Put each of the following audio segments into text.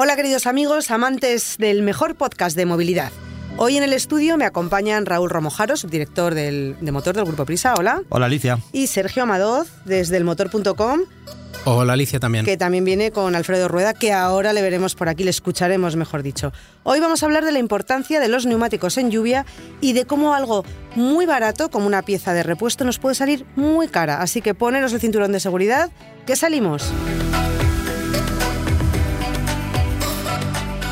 Hola queridos amigos, amantes del mejor podcast de movilidad. Hoy en el estudio me acompañan Raúl Romojaro, subdirector del, de motor del Grupo Prisa, hola. Hola Alicia. Y Sergio Amadoz, desde el motor.com, Hola Alicia también. que también viene con Alfredo Rueda, que ahora le veremos por aquí, le escucharemos, mejor dicho. Hoy vamos a hablar de la importancia de los neumáticos en lluvia y de cómo algo muy barato, como una pieza de repuesto, nos puede salir muy cara. Así que poneros el cinturón de seguridad, que salimos.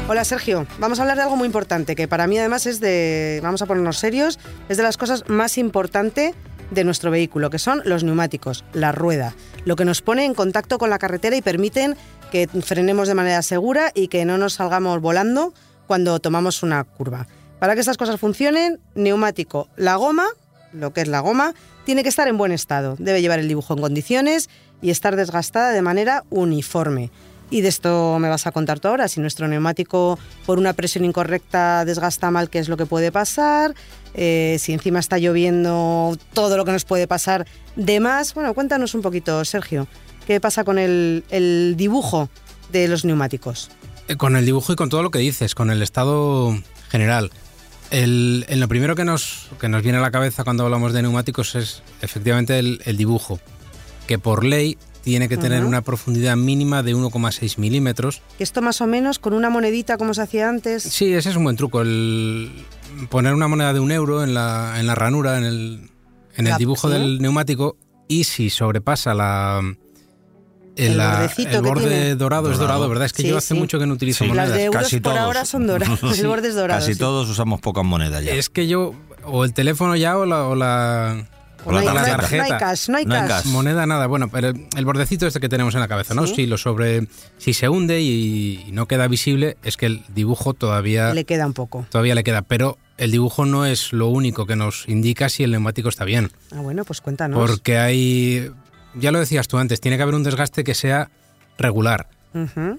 Hola Sergio, vamos a hablar de algo muy importante, que para mí además es de, vamos a ponernos serios, es de las cosas más importantes de nuestro vehículo, que son los neumáticos, la rueda, lo que nos pone en contacto con la carretera y permiten que frenemos de manera segura y que no nos salgamos volando cuando tomamos una curva. Para que estas cosas funcionen, neumático, la goma, lo que es la goma, tiene que estar en buen estado, debe llevar el dibujo en condiciones y estar desgastada de manera uniforme. Y de esto me vas a contar tú ahora, si nuestro neumático por una presión incorrecta desgasta mal, qué es lo que puede pasar, eh, si encima está lloviendo, todo lo que nos puede pasar de más. Bueno, cuéntanos un poquito, Sergio, ¿qué pasa con el, dibujo de los neumáticos? Eh, Con el dibujo y con todo lo que dices, con el estado general. El, en lo primero que nos, que nos viene a la cabeza cuando hablamos de neumáticos es efectivamente el dibujo, que por ley tiene que tener una profundidad mínima de 1,6 milímetros. Esto más o menos con una monedita como se hacía antes. Sí, ese es un buen truco, el poner una moneda de un euro en la, en la ranura, en el, en el La- dibujo ¿sí? del neumático, y si sobrepasa la... El la- borde dorado, es Dorado. ¿verdad? Es que Sí, yo hace sí. mucho que no utilizo Sí. monedas. Las de euros casi por todos. ahora son doradas, Sí. el borde es dorado. Casi sí. todos usamos pocas monedas ya. Es que yo, o el teléfono ya, o la, o la, No, hay, la no hay- tarjeta. no hay cash, no hay No hay cash. cash. Moneda nada, bueno, pero el, el bordecito este que tenemos en la cabeza, ¿no? Sí. Si lo sobre, si se hunde y, y no queda visible, es que el dibujo todavía, Le queda un poco. todavía le queda. Pero el dibujo no es lo único que nos indica si el neumático está bien. Ah, bueno, pues cuéntanos. Porque hay, ya lo decías tú antes, tiene que haber un desgaste que sea regular.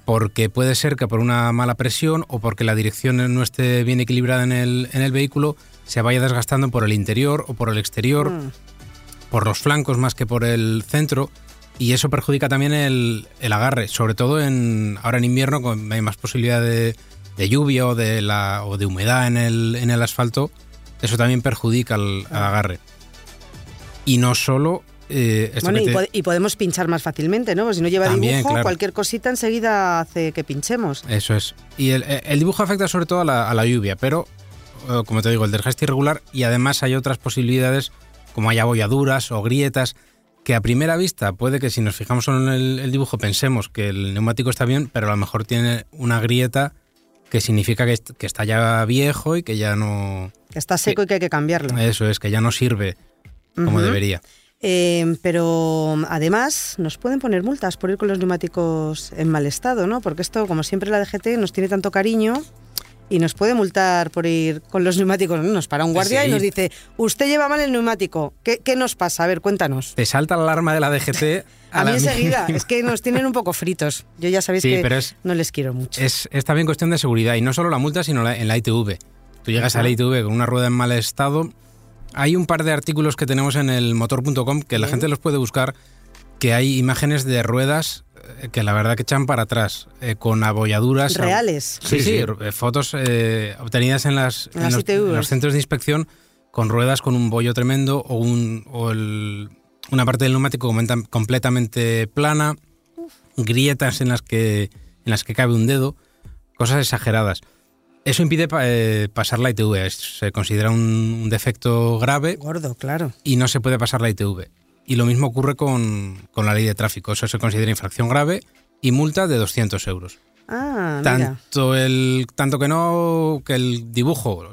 Porque puede ser que por una mala presión o porque la dirección no esté bien equilibrada en el, en el vehículo, se vaya desgastando por el interior o por el exterior, Mm. Por los flancos más que por el centro. Y eso perjudica también el, el agarre, sobre todo en ahora en invierno, con hay más posibilidad de, de lluvia o de, la, o de humedad en el, en el asfalto. Eso también perjudica al, al agarre. Y no solo... eh, esto Bueno, que y, podemos pinchar más fácilmente, ¿no? Pues si no lleva También, dibujo, claro. cualquier cosita enseguida hace que pinchemos. Eso es. Y el, el dibujo afecta sobre todo a la, a la lluvia, pero, eh, como te digo, el desgaste irregular y además hay otras posibilidades, como hay abolladuras o grietas, que a primera vista puede que si nos fijamos solo en el, el dibujo pensemos que el neumático está bien, pero a lo mejor tiene una grieta que significa que, est- que está ya viejo y que ya no... Que está seco y que hay que cambiarlo. Eso es, que ya no sirve como debería. Eh, pero además nos pueden poner multas por ir con los neumáticos en mal estado, ¿no? Porque esto, como siempre, la DGT nos tiene tanto cariño y nos puede multar por ir con los neumáticos. ¿no? Nos para un guardia Sí. y nos dice, usted lleva mal el neumático. ¿Qué, qué nos pasa? A ver, cuéntanos. Te salta la alarma de la DGT. A, mí la enseguida, mínima. es que nos tienen un poco fritos. Yo ya sabéis Sí, que pero es- no les quiero mucho. Es, es también cuestión de seguridad y no solo la multa, sino la- en la ITV. Tú llegas a la ITV con una rueda en mal estado. Hay un par de artículos que tenemos en el motor.com que la Bien. gente los puede buscar, que hay imágenes de ruedas eh, que la verdad que echan para atrás, eh, con abolladuras. Reales. Sí, sí, Sí, sí. eh, fotos eh, obtenidas en, las, En las los, en los centros de inspección con ruedas con un bollo tremendo o, un, o el- una parte del neumático completamente plana, grietas en las, que, en las que cabe un dedo, cosas exageradas. Eso impide pa- eh, pasar la ITV, es- se considera un, un defecto grave Gordo, claro. y no se puede pasar la ITV. Y lo mismo ocurre con, con la ley de tráfico, eso se considera infracción grave y multa de 200 euros Ah, mira. tanto el tanto que no que el dibujo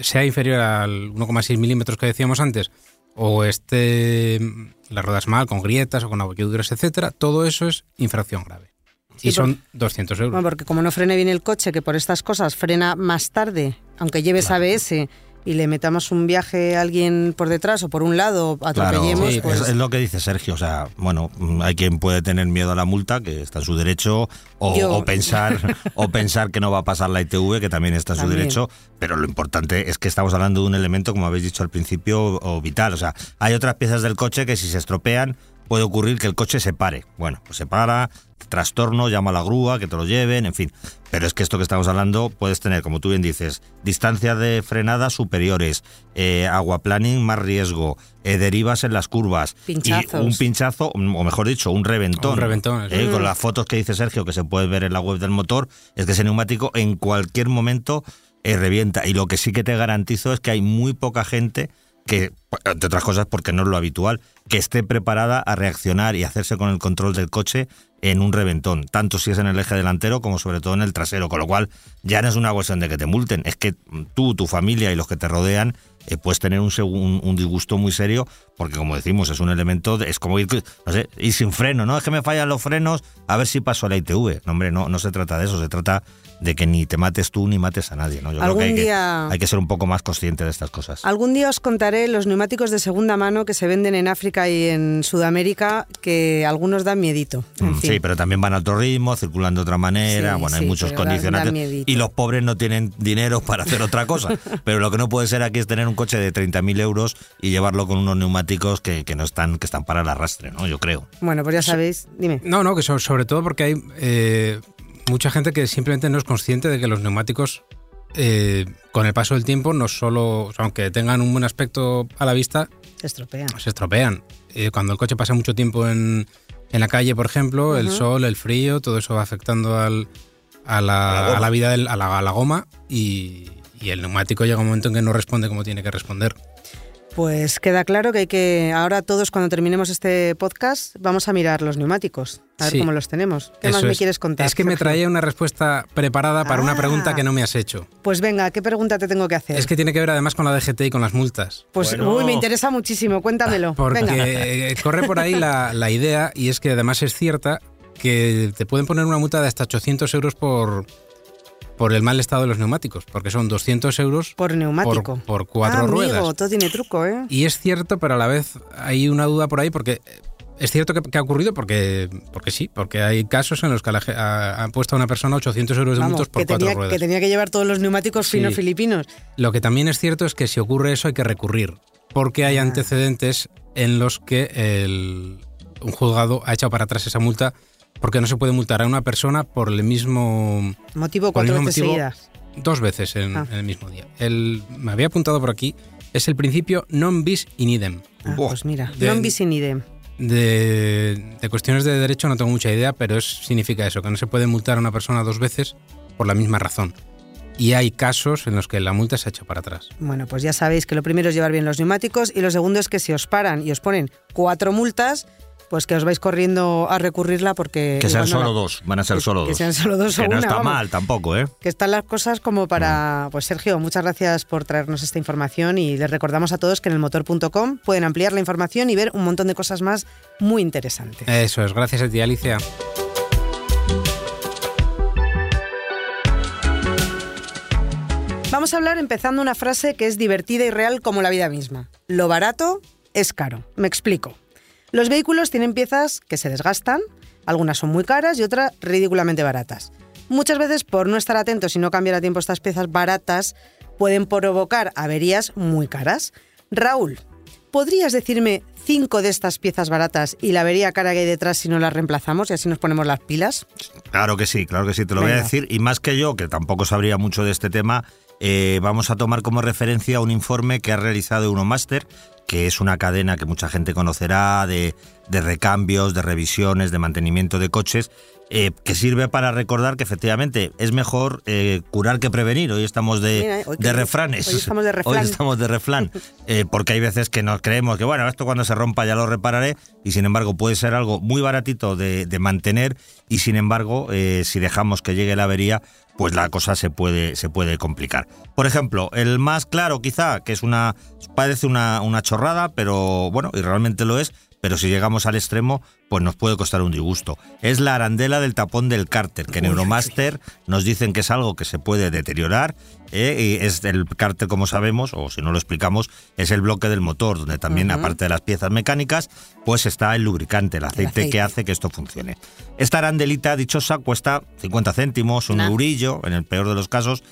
sea inferior al 1,6 milímetros que decíamos antes o esté mm, las ruedas mal, con grietas o con abolladuras, etcétera, todo eso es infracción grave. Sí, y son 200 euros. Bueno, porque como no frene bien el coche, que por estas cosas frena más tarde, aunque lleves ABS y le metamos un viaje a alguien por detrás o por un lado, atropellemos, sí, pues... Es, es lo que dice Sergio, o sea, bueno, mm, hay quien puede tener miedo a la multa, que está en su derecho, o, pensar o pensar que no va a pasar la ITV, que también está en su También. derecho, pero lo importante es que estamos hablando de un elemento, como habéis dicho al principio, o vital, o sea, hay otras piezas del coche que si se estropean puede ocurrir que el coche se pare. Bueno, pues se para, trastorno, llama a la grúa, que te lo lleven, en fin. Pero es que esto que estamos hablando puedes tener, como tú bien dices, distancias de frenada superiores, eh, aguaplaning más riesgo, eh, derivas en las curvas, Pinchazos. y un pinchazo, o mejor dicho, un reventón. Un reventón. Eh, Con las fotos que dice Sergio, que se puede ver en la web del motor, es que ese neumático en cualquier momento eh, revienta. Y lo que sí que te garantizo es que hay muy poca gente que, entre otras cosas porque no es lo habitual, que esté preparada a reaccionar y hacerse con el control del coche en un reventón, tanto si es en el eje delantero como sobre todo en el trasero, con lo cual ya no es una cuestión de que te multen, es que tú, tu familia y los que te rodean eh, puedes tener un, un disgusto muy serio, porque como decimos, es un elemento, de- es como ir, no sé, ir sin freno, ¿no? Es que me fallan los frenos, a ver si paso a la ITV. No, hombre, no, no se trata de eso, se trata de que ni te mates tú ni mates a nadie, ¿no? Yo creo Algún que hay, día- que hay que ser un poco más consciente de estas cosas. Algún día os contaré los neumáticos de segunda mano que se venden en África y en Sudamérica, que algunos dan miedito. En Mm, fin. Sí, pero también van a otro ritmo, circulan de otra manera, Sí, bueno, hay muchos condicionantes. y los pobres no tienen dinero para hacer otra cosa. pero lo que no puede ser aquí es tener un coche de 30.000 euros y llevarlo con unos neumáticos que, que no están, que están para el arrastre, ¿no? Yo creo. Bueno, pues ya sabéis, dime. No, no, que so- sobre todo porque hay eh, mucha gente que simplemente no es consciente de que los neumáticos, eh, con el paso del tiempo, no solo, o sea, aunque tengan un buen aspecto a la vista, Se estropean. se estropean. Eh, cuando el coche pasa mucho tiempo en, en la calle, por ejemplo, el sol, el frío, todo eso va afectando al, a, la, A la a la vida, del- a, la, a la goma y, y el neumático llega un momento en que no responde como tiene que responder. Pues queda claro que hay que, ahora todos cuando terminemos este podcast, vamos a mirar los neumáticos, a ver Sí. cómo los tenemos. ¿Qué más me es. quieres contar? Es que me traía una respuesta preparada para una Ah. pregunta que no me has hecho. Pues venga, ¿qué pregunta te tengo que hacer? Es que tiene que ver además con la DGT y con las multas. Pues Bueno. uy, me interesa muchísimo, cuéntamelo. Porque Venga. corre por ahí la, la idea, y es que además es cierta, que te pueden poner una multa de hasta 800 euros por, por el mal estado de los neumáticos, porque son 200 euros Por neumático. por, por cuatro Ah, amigo, ruedas. todo tiene truco, ¿eh? Y es cierto, pero a la vez hay una duda por ahí, porque es cierto que, que ha ocurrido, porque, porque sí, porque hay casos en los que han puesto a una persona 800 euros de Vamos, multas por que, cuatro tenía, ruedas. que tenía que llevar todos los neumáticos Sí. fino filipinos. Lo que también es cierto es que si ocurre eso hay que recurrir, porque hay Ah. antecedentes en los que el- un juzgado ha echado para atrás esa multa porque no se puede multar a una persona por el mismo Motivo cuatro mismo veces motivo, seguidas. dos veces en, Ah. en el mismo día. El, me había apuntado por aquí, es el principio non bis in idem. Ah, Buah. pues mira, De- non bis in idem. De, de cuestiones de derecho no tengo mucha idea, pero es, significa eso, que no se puede multar a una persona dos veces por la misma razón. Y hay casos en los que la multa se ha hecho para atrás. Bueno, pues ya sabéis que lo primero es llevar bien los neumáticos y lo segundo es que si os paran y os ponen cuatro multas, pues que os vais corriendo a recurrirla porque... Que sean no solo la- dos, van a ser que- solo que dos. sean solo dos o Que no una, está vamos. mal tampoco, ¿eh? que están las cosas como para... Pues Sergio, muchas gracias por traernos esta información y les recordamos a todos que en el motor.com pueden ampliar la información y ver un montón de cosas más muy interesantes. Eso es, gracias a ti, Alicia. Vamos a hablar empezando una frase que es divertida y real como la vida misma. Lo barato es caro. Me explico. Los vehículos tienen piezas que se desgastan, algunas son muy caras y otras ridículamente baratas. Muchas veces por no estar atentos y no cambiar a tiempo estas piezas baratas pueden provocar averías muy caras. Raúl, ¿podrías decirme cinco de estas piezas baratas y la avería cara que hay detrás si no las reemplazamos y así nos ponemos las pilas? Claro que sí, claro que sí, te lo voy a decir. Y más que yo, que tampoco sabría mucho de este tema, eh, vamos a tomar como referencia un informe que ha realizado Euromaster, que es una cadena que mucha gente conocerá de, de recambios, de revisiones, de mantenimiento de coches, eh, que sirve para recordar que efectivamente es mejor eh, curar que prevenir. Hoy estamos de, Mira, hoy de que- refranes. hoy estamos de refrán. Hoy estamos de refrán. Eh, porque hay veces que nos creemos que, bueno, esto cuando se rompa ya lo repararé. Y sin embargo, puede ser algo muy baratito de, de mantener. Y sin embargo, si dejamos que llegue la avería, pues la cosa se puede, se puede complicar. Por ejemplo, el más claro, quizá, que es una. parece una, una chorrada, pero bueno, y realmente lo es. Pero si llegamos al extremo, pues nos puede costar un disgusto. Es la arandela del tapón del cárter, que Neuromaster nos dicen que es algo que se puede deteriorar. ¿eh? Y es el cárter, como sabemos, o si no lo explicamos, es el bloque del motor, donde también, aparte de las piezas mecánicas, pues está el lubricante, el aceite, aceite. que hace que esto funcione. Esta arandelita dichosa cuesta 50 céntimos, un Nah. eurillo, en el peor de los casos,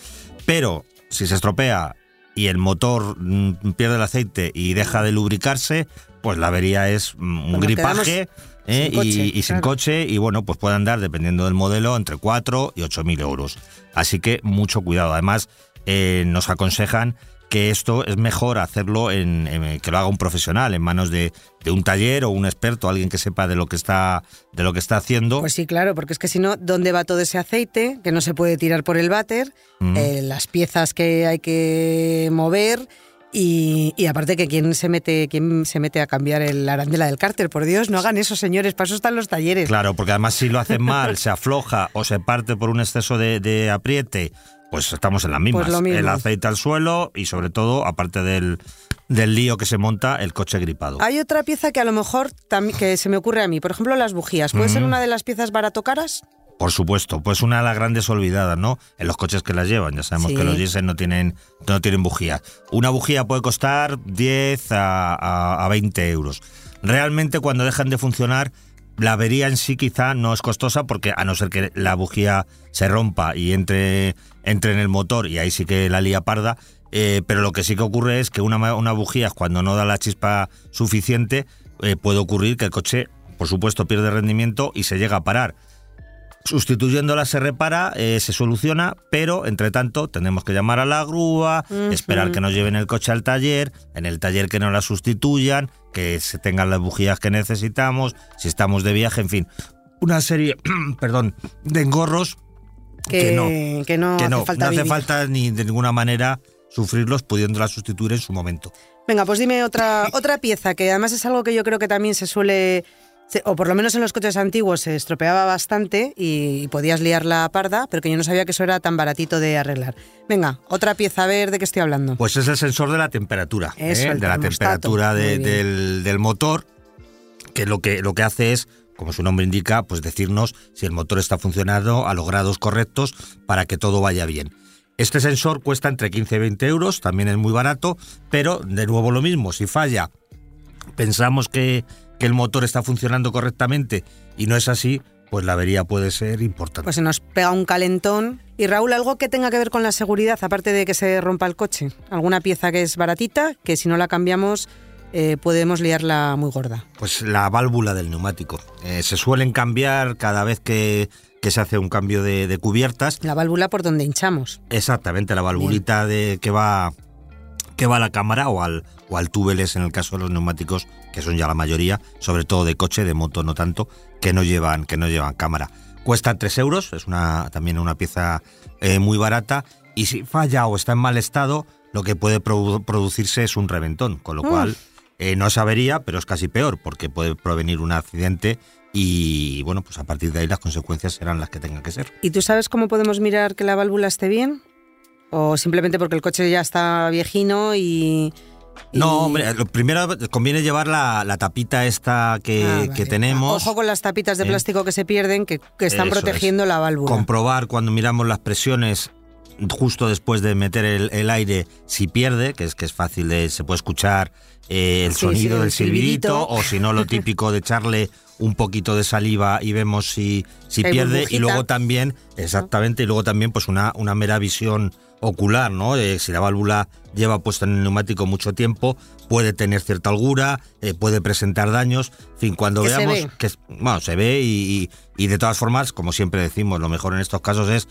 pero si se estropea y el motor mm, pierde el aceite y deja de lubricarse, pues la avería es un Bueno, gripaje ¿eh? sin coche, y, y sin coche y bueno, pues puede andar, dependiendo del modelo, entre 4 y 8 mil euros. Así que mucho cuidado. Además, eh, nos aconsejan que esto es mejor hacerlo en, en- que lo haga un profesional en manos de, de un taller o un experto, alguien que sepa de lo que está de lo que está haciendo. Pues sí, claro, porque es que si no, ¿dónde va todo ese aceite? Que no se puede tirar por el váter, Mm. eh, las piezas que hay que mover y, y aparte que quién se mete quién se mete a cambiar el arandela del cárter, por Dios, no hagan eso, señores, para eso están los talleres. Claro, porque además si lo hacen mal, se afloja o se parte por un exceso de, de apriete, pues estamos en las mismas. Pues mismo. El aceite al suelo y sobre todo, aparte del, del lío que se monta, el coche gripado. Hay otra pieza que a lo mejor también que se me ocurre a mí, por ejemplo, las bujías. ¿Puede ser una de las piezas barato caras? Por supuesto, pues una de las grandes olvidadas, ¿no? En los coches que las llevan. Ya sabemos Sí. que los diésel no tienen, no tienen bujía. Una bujía puede costar 10 a, a- a 20 euros. Realmente cuando dejan de funcionar, la avería en sí quizá no es costosa porque a no ser que la bujía se rompa y entre, entre en el motor y ahí sí que la lía parda, eh, pero lo que sí que ocurre es que una bujía cuando no da la chispa suficiente eh, puede ocurrir que el coche, por supuesto, pierde rendimiento y se llega a parar. Sustituyéndola se repara, eh, se soluciona, pero entre tanto tenemos que llamar a la grúa, esperar que nos lleven el coche al taller, en el taller que nos la sustituyan, que se tengan las bujías que necesitamos, si estamos de viaje, en fin, una serie, perdón, de engorros Que, que no, que no que hace no, falta no hace vivir. falta ni de ninguna manera sufrirlos pudiéndola sustituir en su momento. Venga, pues dime otra, otra pieza, que además es algo que yo creo que también se suele, o por lo menos en los coches antiguos se estropeaba bastante y podías liar la parda, pero que yo no sabía que eso era tan baratito de arreglar. Venga, otra pieza, a ver de qué estoy hablando. Pues es el sensor de la temperatura, Eso, ¿eh? el de la temperatura de- del, del motor, que lo que lo que hace es, como su nombre indica, pues decirnos si el motor está funcionando a los grados correctos para que todo vaya bien. Este sensor cuesta entre 15 y 20 euros, también es muy barato, pero de nuevo lo mismo, si falla, pensamos que, que el motor está funcionando correctamente y no es así, pues la avería puede ser importante. Pues se nos pega un calentón. Y Raúl, algo que tenga que ver con la seguridad, aparte de que se rompa el coche. Alguna pieza que es baratita, que si no la cambiamos eh, podemos liarla muy gorda. Pues la válvula del neumático. Eh, se suelen cambiar cada vez que, que se hace un cambio de, de cubiertas. La válvula por donde hinchamos. Exactamente, la valvulita de, que va que va a la cámara o al, o al túbeles en el caso de los neumáticos, que son ya la mayoría, sobre todo de coche, de moto no tanto, que no llevan, que no llevan cámara. Cuesta 3 euros, es una, también una pieza eh, muy barata, y si falla o está en mal estado, lo que puede produ- producirse es un reventón, con lo Uf. cual eh, no es avería, pero es casi peor, porque puede provenir un accidente y bueno, pues a partir de ahí las consecuencias serán las que tengan que ser. ¿Y tú sabes cómo podemos mirar que la válvula esté bien? ¿O simplemente porque el coche ya está viejino y... No, hombre, lo primero conviene llevar la, la tapita esta que, Ah, que tenemos. Ojo con las tapitas de Eh, plástico que se pierden, que, que están Eso protegiendo es. la válvula. Comprobar cuando miramos las presiones justo después de meter el, el aire si pierde, que es que es fácil de se puede escuchar eh, el Sí, sonido sí, del el silbidito. silbidito o si no lo típico de echarle un poquito de saliva y vemos si, si Hay pierde y luego también exactamente y luego también pues una, una mera visión ocular, ¿no? Eh, si la válvula lleva puesta en el neumático mucho tiempo, puede tener cierta holgura, eh, puede presentar daños. En fin, cuando Que se veamos ve. que bueno, se ve y, y- y de todas formas, como siempre decimos, lo mejor en estos casos es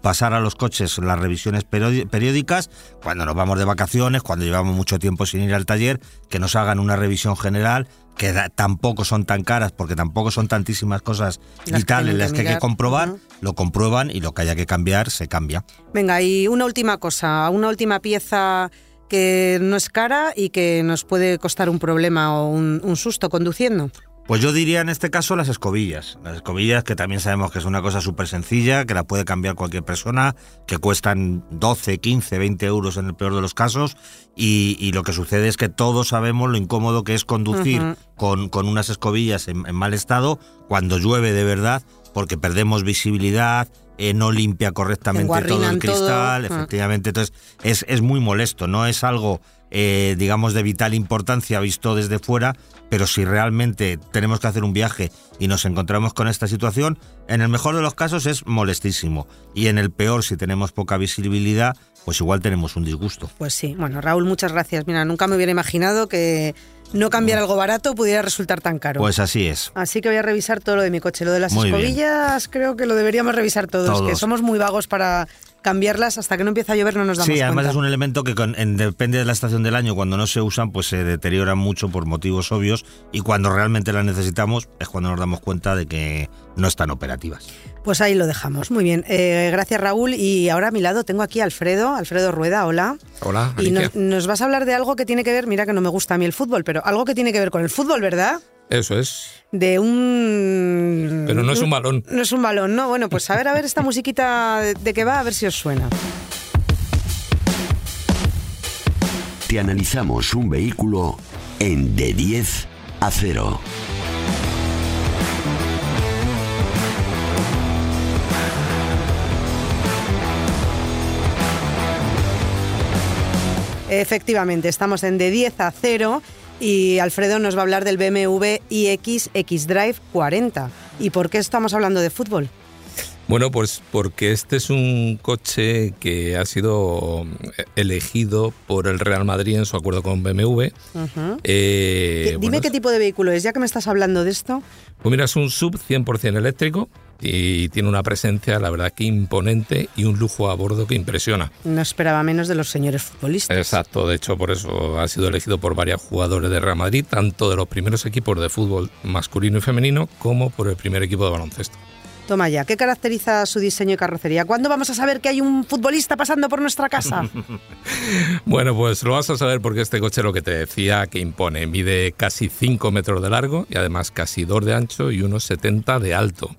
pasar a los coches las revisiones periódicas, cuando nos vamos de vacaciones, cuando llevamos mucho tiempo sin ir al taller, que nos hagan una revisión general, que tampoco son tan caras, porque tampoco son tantísimas cosas Las vitales que las que hay que comprobar, lo comprueban y lo que haya que cambiar se cambia. Venga, y una última cosa, una última pieza que no es cara y que nos puede costar un problema o un, un susto conduciendo. Pues yo diría en este caso las escobillas. Las escobillas que también sabemos que es una cosa súper sencilla, que la puede cambiar cualquier persona, que cuestan 12, 15, 20 euros en el peor de los casos. Y, y lo que sucede es que todos sabemos lo incómodo que es conducir con, con unas escobillas en, en mal estado cuando llueve de verdad, porque perdemos visibilidad, eh, no limpia correctamente todo el cristal, todo. Ah. efectivamente. Entonces es, es muy molesto, no es algo, eh, digamos, de vital importancia visto desde fuera, pero si realmente tenemos que hacer un viaje y nos encontramos con esta situación, en el mejor de los casos es molestísimo. Y en el peor, si tenemos poca visibilidad, pues igual tenemos un disgusto. Pues sí, bueno, Raúl, muchas gracias. Mira, nunca me hubiera imaginado que no cambiar algo barato pudiera resultar tan caro. Pues así es. Así que voy a revisar todo lo de mi coche. Lo de las Muy bien. escobillas creo que lo deberíamos revisar todos, Todos. que somos muy vagos para cambiarlas hasta que no empieza a llover no nos damos Sí, además cuenta. es un elemento que con- en- depende de la estación del año, cuando no se usan, pues se deterioran mucho por motivos obvios y cuando realmente las necesitamos es cuando nos damos cuenta de que no están operativas. Pues ahí lo dejamos. Muy bien. Eh, gracias, Raúl. Y ahora a mi lado tengo aquí a Alfredo, Alfredo Rueda. Hola. Hola, Y nos vas a hablar de algo que tiene que ver, mira que no me gusta a mí el fútbol, pero algo que tiene que ver con el fútbol, ¿verdad? Eso es. De un... Pero no es un balón. No es un balón, no. Bueno, pues a ver, a ver esta musiquita de, de qué va, a ver si os suena. Te analizamos un vehículo en de 10 a 0. Efectivamente, estamos en de 10 a 0 y Alfredo nos va a hablar del BMW iX X-Drive 40. ¿Y por qué estamos hablando de fútbol? Bueno, pues porque este es un coche que ha sido elegido por el Real Madrid en su acuerdo con BMW. Eh, ¿Qué- Dime bueno, qué tipo de vehículo es, ya que me estás hablando de esto. Pues mira, es un sub 100% eléctrico y tiene una presencia, la verdad, que imponente y un lujo a bordo que impresiona. No esperaba menos de los señores futbolistas. Exacto, de hecho por eso ha sido elegido por varios jugadores de Real Madrid, tanto de los primeros equipos de fútbol masculino y femenino como por el primer equipo de baloncesto. Toma ya, ¿qué caracteriza su diseño y carrocería? ¿Cuándo vamos a saber que hay un futbolista pasando por nuestra casa? Bueno, pues lo vas a saber porque este coche lo que te decía que impone, mide casi 5 metros de largo y además casi 2 de ancho y unos 70 de alto.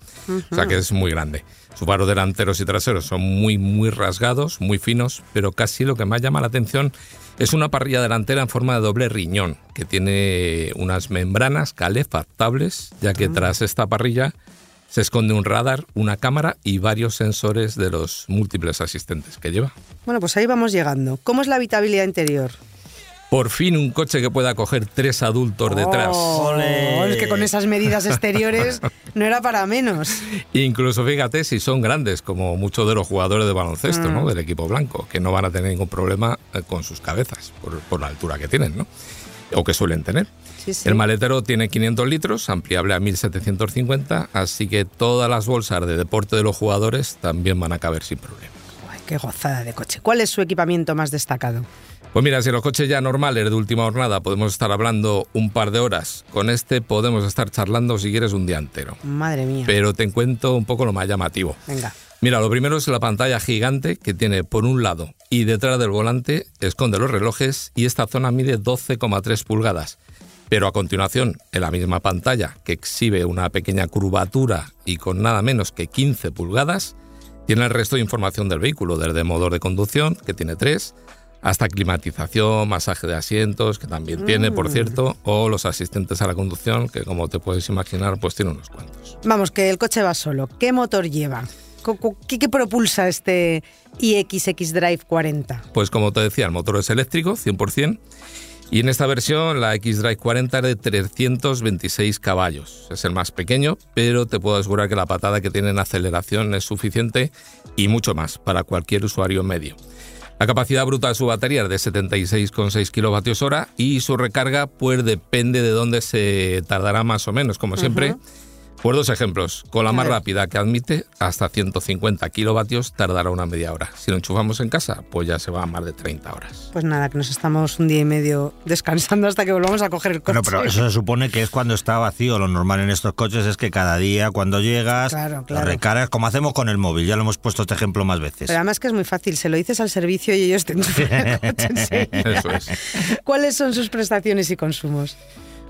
O sea que es muy grande. Sus faros delanteros y traseros son muy, muy rasgados, muy finos, pero casi lo que más llama la atención es una parrilla delantera en forma de doble riñón, que tiene unas membranas calefactables, ya que tras esta parrilla se esconde un radar, una cámara y varios sensores de los múltiples asistentes que lleva. bueno, pues ahí vamos llegando. ¿Cómo es la habitabilidad interior? Por fin un coche que pueda coger tres adultos detrás. Oh, ¡Ole! es que con esas medidas exteriores no era para menos. Incluso fíjate si son grandes, como muchos de los jugadores de baloncesto, Mm. ¿no? Del equipo blanco, que no van a tener ningún problema eh, con sus cabezas, por, por la altura que tienen, ¿no? O que suelen tener. Sí, sí. El maletero tiene 500 litros, ampliable a 1750, así que todas las bolsas de deporte de los jugadores también van a caber sin problema. Ay, qué gozada de coche. ¿Cuál es su equipamiento más destacado? Pues mira, si los coches ya normales de última jornada podemos estar hablando un par de horas, con este podemos estar charlando si quieres un día entero. Madre mía. Pero te cuento un poco lo más llamativo. Venga. Mira, lo primero es la pantalla gigante que tiene por un lado y detrás del volante esconde los relojes y esta zona mide 12,3 pulgadas. Pero a continuación, en la misma pantalla que exhibe una pequeña curvatura y con nada menos que 15 pulgadas, tiene el resto de información del vehículo, desde motor de conducción, que tiene 3, hasta climatización, masaje de asientos, que también tiene, por cierto, o los asistentes a la conducción, que como te puedes imaginar, pues tiene unos cuantos. Vamos, que el coche va solo. ¿Qué motor lleva? ¿Qué, qué propulsa este iX X-Drive 40? Pues como te decía, el motor es eléctrico, 100%, y en esta versión la X-Drive 40 es de 326 caballos. Es el más pequeño, pero te puedo asegurar que la patada que tiene en aceleración es suficiente y mucho más para cualquier usuario medio. La capacidad bruta de su batería es de 76,6 kilovatios hora y su recarga pues depende de dónde se tardará más o menos, como siempre. Pues dos ejemplos. Con la más rápida que admite, hasta 150 kilovatios tardará una media hora. Si lo enchufamos en casa, pues ya se va a más de 30 horas. Pues nada, que nos estamos un día y medio descansando hasta que volvamos a coger el coche. Bueno, pero eso se supone que es cuando está vacío. Lo normal en estos coches es que cada día cuando llegas, Claro, lo claro. recargas, como hacemos con el móvil. Ya lo hemos puesto este ejemplo más veces. Pero además que es muy fácil, se lo dices al servicio y ellos te enchufan el coche. Eso es. ¿Cuáles son sus prestaciones y consumos?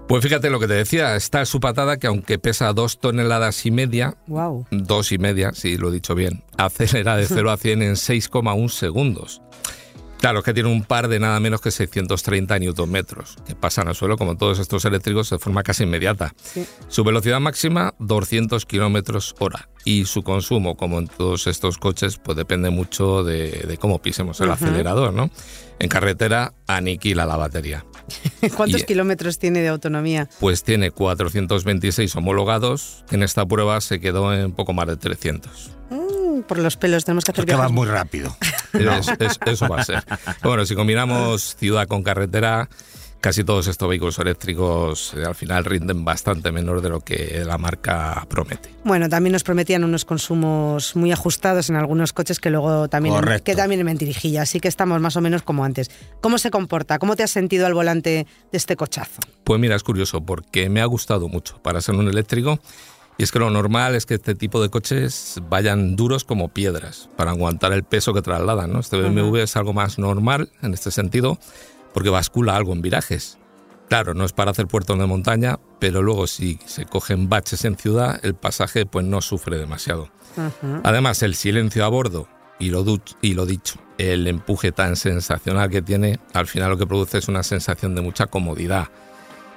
Pues fíjate lo que te decía, está su patada que aunque pesa dos toneladas y media, Wow. dos y media, si lo he dicho bien, acelera de 0 a 100 en 6,1 segundos. Claro, es que tiene un par de nada menos que 630 newtonmetros, que pasan al suelo como todos estos eléctricos de forma casi inmediata. Sí. Su velocidad máxima, 200 kilómetros hora. Y su consumo, como en todos estos coches, pues depende mucho de, de cómo pisemos el acelerador, ¿no? En carretera, aniquila la batería. ¿Cuántos Y- kilómetros tiene de autonomía? Pues tiene 426 homologados. En esta prueba se quedó en poco más de 300. Mm, por los pelos, tenemos que hacer Es que va muy rápido. Es- es- eso va a ser. Bueno, si combinamos ciudad con carretera, casi todos estos vehículos eléctricos eh, al final rinden bastante menor de lo que la marca promete. Bueno, también nos prometían unos consumos muy ajustados en algunos coches que luego también, Correcto. que también en mentirijilla, así que estamos más o menos como antes. ¿Cómo se comporta? ¿Cómo te has sentido al volante de este cochazo? Pues mira, es curioso porque me ha gustado mucho para ser un eléctrico. Y es que lo normal es que este tipo de coches vayan duros como piedras para aguantar el peso que trasladan. ¿no? Este BMW es algo más normal en este sentido porque bascula algo en virajes. Claro, no es para hacer puertos de montaña, pero luego si se cogen baches en ciudad, el pasaje pues no sufre demasiado. Además, el silencio a bordo y lo, du- y lo dicho, el empuje tan sensacional que tiene, al final lo que produce es una sensación de mucha comodidad.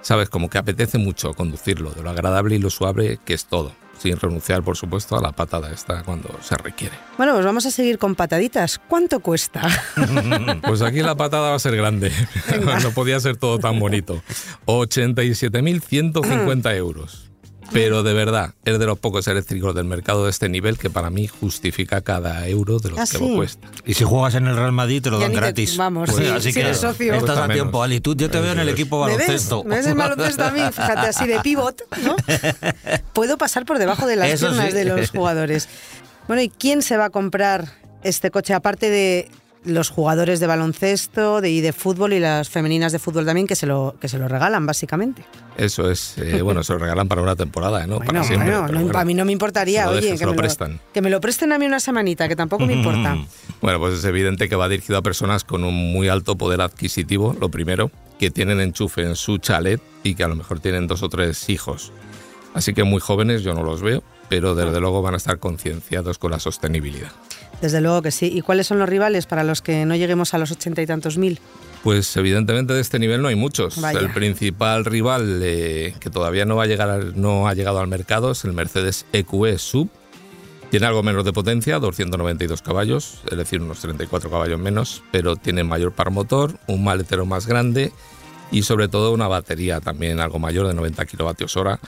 Sabes, como que apetece mucho conducirlo, de lo agradable y lo suave que es todo, sin renunciar, por supuesto, a la patada esta cuando se requiere. Bueno, pues vamos a seguir con pataditas. ¿Cuánto cuesta? Pues aquí la patada va a ser grande, no podía ser todo tan bonito. 87.150 euros. Pero de verdad, es de los pocos eléctricos del mercado de este nivel que para mí justifica cada euro de los ¿Ah, que sí? lo cuesta. Y si juegas en el Real Madrid te lo dan te- gratis. vamos, Pues sí, así si que eres socio. estás a tiempo, Ali. Tú, yo te veo en el equipo ¿Me ves? baloncesto. ¿Me ves en baloncesto a mí? Fíjate, así de pivot, ¿no? Puedo pasar por debajo de las Eso piernas sí. de los jugadores. Bueno, ¿y quién se va a comprar este coche? Aparte de los jugadores de baloncesto de, y de fútbol y las femeninas de fútbol también, que se lo, que se lo regalan, básicamente. Eso es, eh, bueno, se lo regalan para una temporada, ¿no? Bueno, para siempre. bueno, no, bueno. a mí no me importaría, lo oye, que, lo me prestan. que me lo presten a mí una semanita, que tampoco me importa. Bueno, pues es evidente que va dirigido a personas con un muy alto poder adquisitivo, lo primero, que tienen enchufe en su chalet y que a lo mejor tienen dos o tres hijos. Así que muy jóvenes yo no los veo, pero desde luego van a estar concienciados con la sostenibilidad. Desde luego que sí. ¿Y cuáles son los rivales para los que no lleguemos a los ochenta y tantos mil? Pues evidentemente de este nivel no hay muchos. Vaya. El principal rival eh, que todavía no, va a llegar al- no ha llegado al mercado es el Mercedes EQE Sub. Tiene algo menos de potencia, 292 caballos, es decir, unos 34 caballos menos, pero tiene mayor par motor, un maletero más grande y sobre todo una batería también algo mayor de 90 kilovatios hora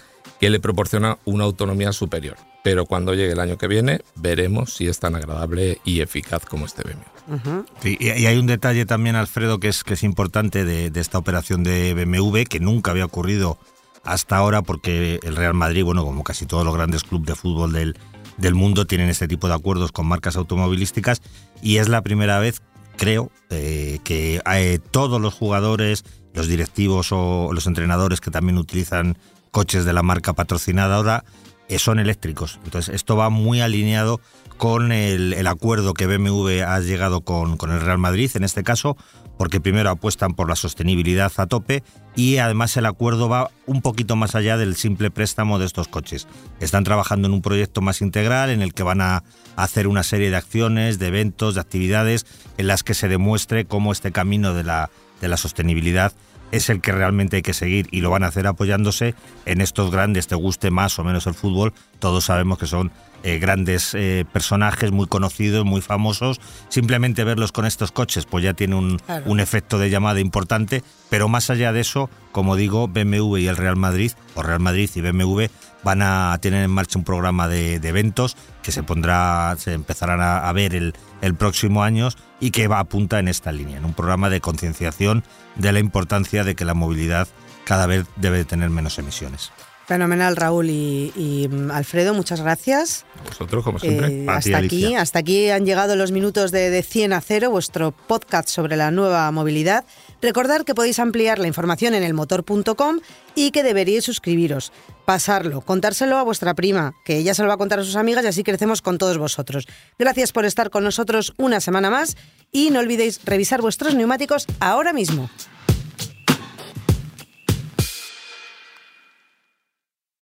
que le proporciona una autonomía superior. Pero cuando llegue el año que viene veremos si es tan agradable y eficaz como este BMW. Sí, y y hay un detalle también, Alfredo, que es, que es importante de, de esta operación de BMW, que nunca había ocurrido hasta ahora, porque el Real Madrid, bueno, como casi todos los grandes clubes de fútbol del, del mundo, tienen este tipo de acuerdos con marcas automovilísticas, y es la primera vez, creo, eh, que eh, todos los jugadores, los directivos o los entrenadores que también utilizan coches de la marca patrocinada ahora, eh, son eléctricos. Entonces, esto va muy alineado con el, acuerdo que BMW ha llegado con, con el Real Madrid, en este caso, porque primero apuestan por la sostenibilidad a tope y además el acuerdo va un poquito más allá del simple préstamo de estos coches. Están trabajando en un proyecto más integral en el que van a hacer una serie de acciones, de eventos, de actividades en las que se demuestre cómo este camino de la, de la sostenibilidad es el que realmente hay que seguir y lo van a hacer apoyándose en estos grandes, te guste más o menos el fútbol, todos sabemos que son eh, grandes eh, personajes muy conocidos, muy famosos, simplemente verlos con estos coches pues ya tiene un, Claro. un efecto de llamada importante, pero más allá de eso, como digo, BMW y el Real Madrid, o Real Madrid y BMW, van a tener en marcha un programa de, de eventos que se pondrá, se empezarán a, a ver el, el próximo año y que va apunta en esta línea, en un programa de concienciación de la importancia de que la movilidad cada vez debe tener menos emisiones. Fenomenal, Raúl y, y, mm, Alfredo, muchas gracias. Vosotros, como siempre. Eh, A ti, hasta aquí, Alicia. hasta aquí han llegado los minutos de, de 100 a 0, vuestro podcast sobre la nueva movilidad. Recordad que podéis ampliar la información en elmotor.com y que deberíais suscribiros, pasarlo, contárselo a vuestra prima, que ella se lo va a contar a sus amigas y así crecemos con todos vosotros. Gracias por estar con nosotros una semana más y no olvidéis revisar vuestros neumáticos ahora mismo.